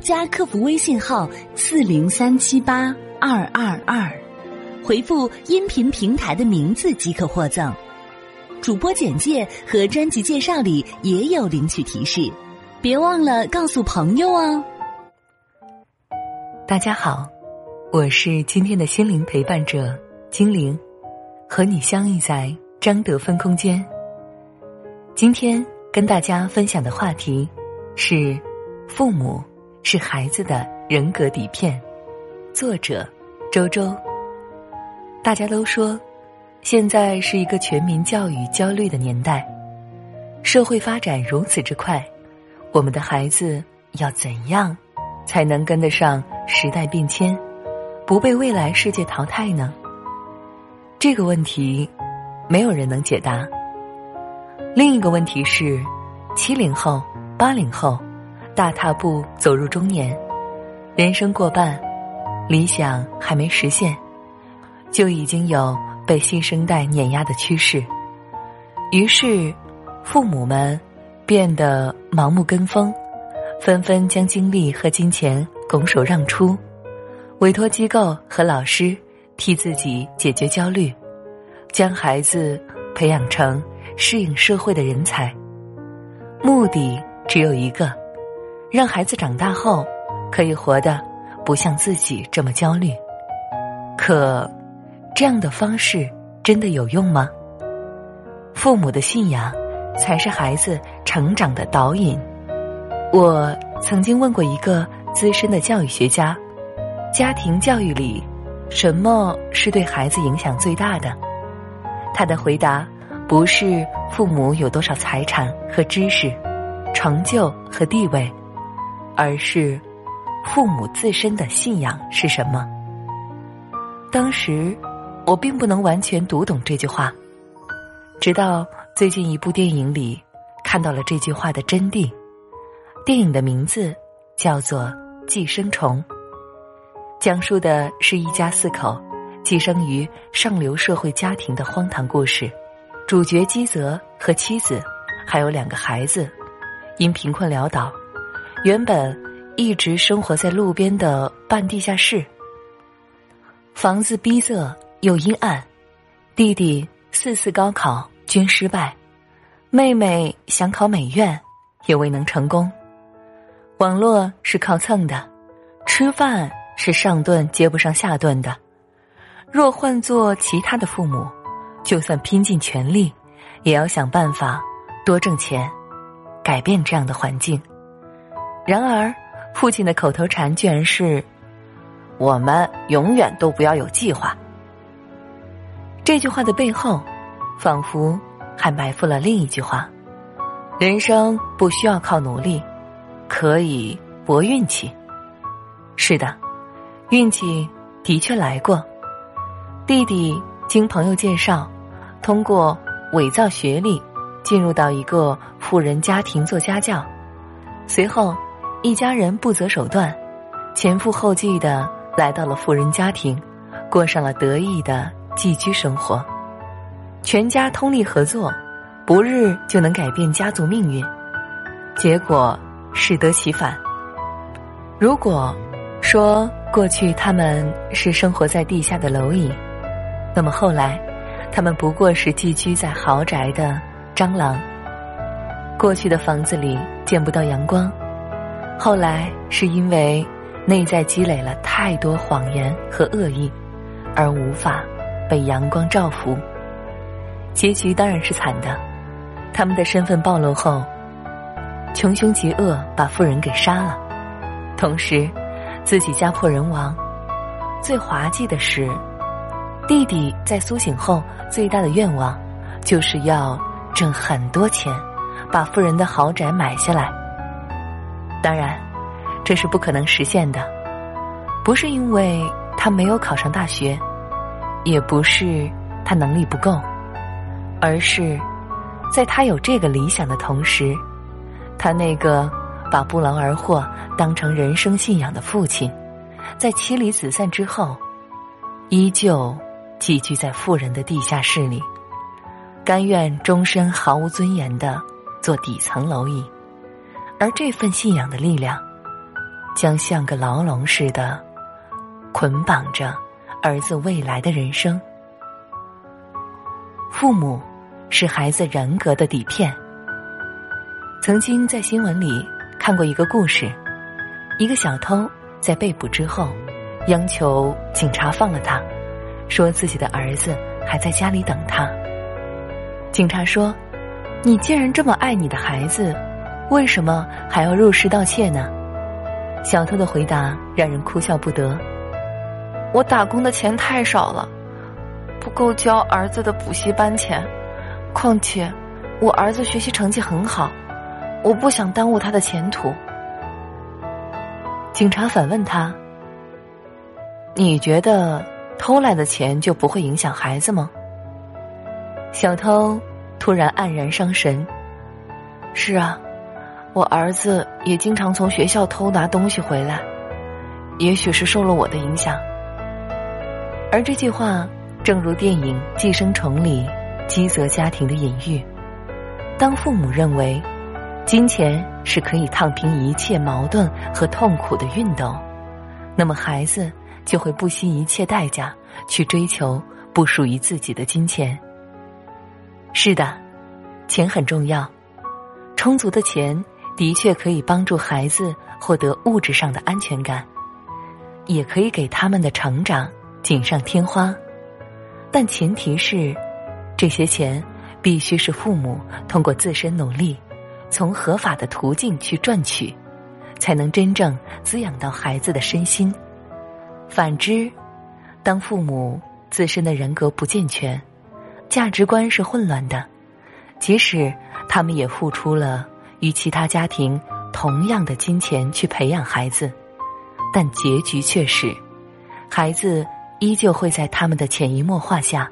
加客服微信号四零三七八二二二，回复音频平台的名字即可获赠。主播简介和专辑介绍里也有领取提示，别忘了告诉朋友哦。大家好，我是今天的心灵陪伴者精灵，和你相遇在张德芬空间。今天跟大家分享的话题是。父母是孩子的人格底片。作者：周周。大家都说，现在是一个全民教育焦虑的年代。社会发展如此之快，我们的孩子要怎样才能跟得上时代变迁，不被未来世界淘汰呢？这个问题，没有人能解答。另一个问题是，七零后、八零后。大踏步走入中年，人生过半，理想还没实现，就已经有被新生代碾压的趋势。于是，父母们变得盲目跟风，纷纷将精力和金钱拱手让出，委托机构和老师替自己解决焦虑，将孩子培养成适应社会的人才。目的只有一个。让孩子长大后可以活得不像自己这么焦虑，可这样的方式真的有用吗？父母的信仰才是孩子成长的导引。我曾经问过一个资深的教育学家：家庭教育里，什么是对孩子影响最大的？他的回答不是父母有多少财产和知识、成就和地位。而是父母自身的信仰是什么？当时我并不能完全读懂这句话，直到最近一部电影里看到了这句话的真谛。电影的名字叫做《寄生虫》，讲述的是一家四口寄生于上流社会家庭的荒唐故事。主角基泽和妻子还有两个孩子，因贫困潦倒。原本一直生活在路边的半地下室，房子逼仄又阴暗，弟弟四次高考均失败，妹妹想考美院也未能成功。网络是靠蹭的，吃饭是上顿接不上下顿的。若换做其他的父母，就算拼尽全力，也要想办法多挣钱，改变这样的环境。然而，父亲的口头禅居然是：“我们永远都不要有计划。”这句话的背后，仿佛还埋伏了另一句话：人生不需要靠努力，可以搏运气。是的，运气的确来过。弟弟经朋友介绍，通过伪造学历，进入到一个富人家庭做家教，随后。一家人不择手段，前赴后继的来到了富人家庭，过上了得意的寄居生活。全家通力合作，不日就能改变家族命运。结果适得其反。如果说过去他们是生活在地下的蝼蚁，那么后来他们不过是寄居在豪宅的蟑螂。过去的房子里见不到阳光。后来是因为内在积累了太多谎言和恶意，而无法被阳光照拂。结局当然是惨的。他们的身份暴露后，穷凶极恶把富人给杀了，同时自己家破人亡。最滑稽的是，弟弟在苏醒后最大的愿望就是要挣很多钱，把富人的豪宅买下来。当然，这是不可能实现的。不是因为他没有考上大学，也不是他能力不够，而是在他有这个理想的同时，他那个把不劳而获当成人生信仰的父亲，在妻离子散之后，依旧寄居在富人的地下室里，甘愿终身毫无尊严的做底层蝼蚁，而这份信仰的力量，将像个牢笼似的。捆绑着儿子未来的人生。父母是孩子人格的底片。曾经在新闻里看过一个故事，一个小偷在被捕之后，央求警察放了他，说自己的儿子还在家里等他。警察说：“你既然这么爱你的孩子，为什么还要入室盗窃呢？”小偷的回答让人哭笑不得。我打工的钱太少了，不够交儿子的补习班钱。况且，我儿子学习成绩很好，我不想耽误他的前途。警察反问他：“你觉得偷来的钱就不会影响孩子吗？”小偷突然黯然伤神：“是啊，我儿子也经常从学校偷拿东西回来，也许是受了我的影响。”而这句话，正如电影《寄生虫》里基泽家庭的隐喻：当父母认为金钱是可以烫平一切矛盾和痛苦的熨斗，那么孩子就会不惜一切代价去追求不属于自己的金钱。是的，钱很重要，充足的钱的确可以帮助孩子获得物质上的安全感，也可以给他们的成长。锦上添花，但前提是，这些钱必须是父母通过自身努力，从合法的途径去赚取，才能真正滋养到孩子的身心。反之，当父母自身的人格不健全，价值观是混乱的，即使他们也付出了与其他家庭同样的金钱去培养孩子，但结局却是，孩子。依旧会在他们的潜移默化下，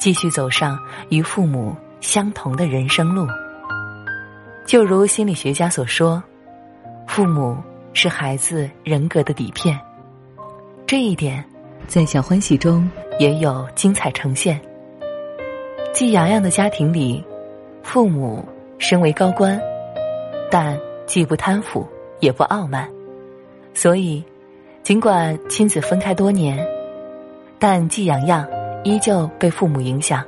继续走上与父母相同的人生路。就如心理学家所说，父母是孩子人格的底片。这一点，在小欢喜中也有精彩呈现。季洋洋的家庭里，父母身为高官，但既不贪腐也不傲慢，所以尽管亲子分开多年。但季洋洋依旧被父母影响，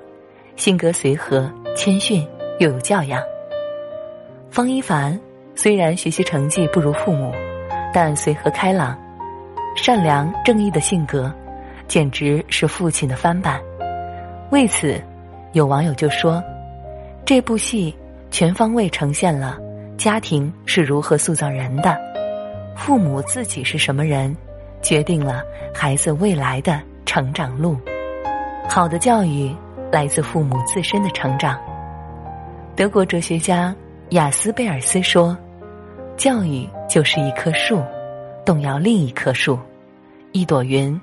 性格随和、谦逊又有教养。方一凡虽然学习成绩不如父母，但随和开朗、善良正义的性格，简直是父亲的翻版。为此，有网友就说：“这部戏全方位呈现了家庭是如何塑造人的，父母自己是什么人，决定了孩子未来的。”成长路，好的教育来自父母自身的成长。德国哲学家雅斯贝尔斯说：“教育就是一棵树，动摇另一棵树；一朵云，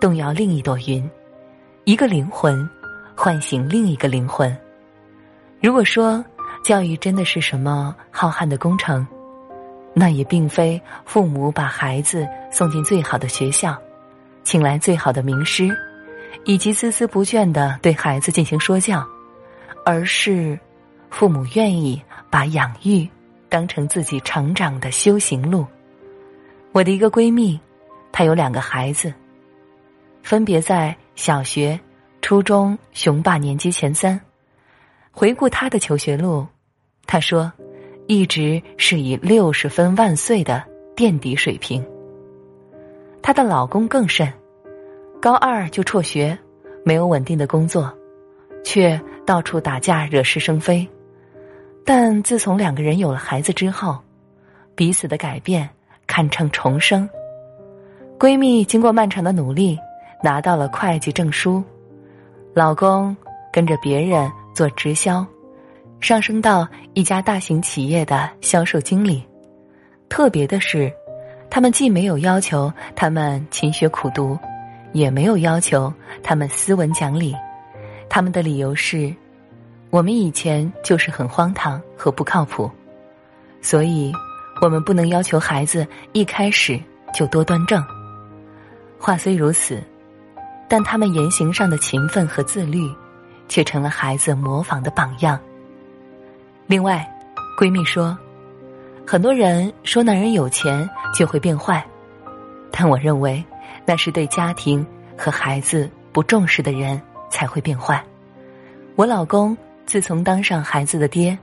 动摇另一朵云；一个灵魂，唤醒另一个灵魂。”如果说教育真的是什么浩瀚的工程，那也并非父母把孩子送进最好的学校。请来最好的名师，以及孜孜不倦的对孩子进行说教，而是父母愿意把养育当成自己成长的修行路。我的一个闺蜜，她有两个孩子，分别在小学、初中雄霸年级前三。回顾她的求学路，她说，一直是以六十分万岁的垫底水平。她的老公更甚，高二就辍学，没有稳定的工作，却到处打架惹是生非。但自从两个人有了孩子之后，彼此的改变堪称重生。闺蜜经过漫长的努力，拿到了会计证书，老公跟着别人做直销，上升到一家大型企业的销售经理。特别的是。他们既没有要求他们勤学苦读，也没有要求他们斯文讲理。他们的理由是：我们以前就是很荒唐和不靠谱，所以我们不能要求孩子一开始就多端正。话虽如此，但他们言行上的勤奋和自律，却成了孩子模仿的榜样。另外，闺蜜说。很多人说男人有钱就会变坏，但我认为那是对家庭和孩子不重视的人才会变坏。我老公自从当上孩子的爹，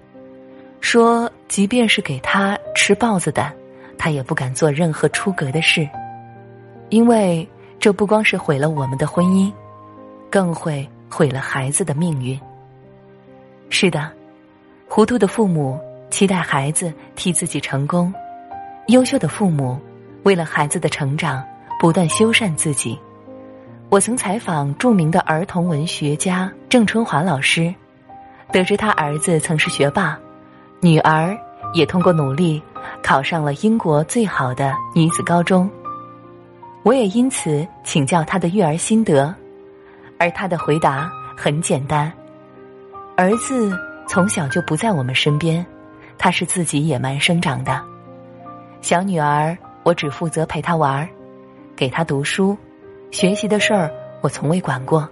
说即便是给他吃豹子胆，他也不敢做任何出格的事，因为这不光是毁了我们的婚姻，更会毁了孩子的命运。是的，糊涂的父母。期待孩子替自己成功，优秀的父母为了孩子的成长不断修缮自己。我曾采访著名的儿童文学家郑春华老师，得知他儿子曾是学霸，女儿也通过努力考上了英国最好的女子高中。我也因此请教他的育儿心得，而他的回答很简单：儿子从小就不在我们身边。他是自己野蛮生长的，小女儿，我只负责陪她玩儿，给她读书，学习的事儿我从未管过。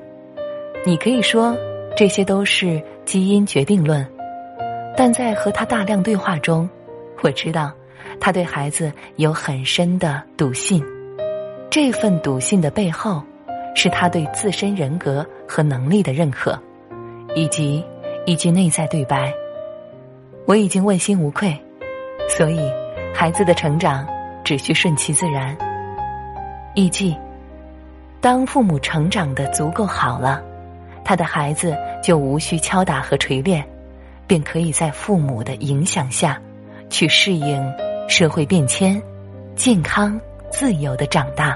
你可以说这些都是基因决定论，但在和他大量对话中，我知道他对孩子有很深的笃信。这份笃信的背后，是他对自身人格和能力的认可，以及一句内在对白。我已经问心无愧，所以孩子的成长只需顺其自然。艺记，当父母成长的足够好了，他的孩子就无需敲打和锤炼，便可以在父母的影响下，去适应社会变迁，健康自由的长大。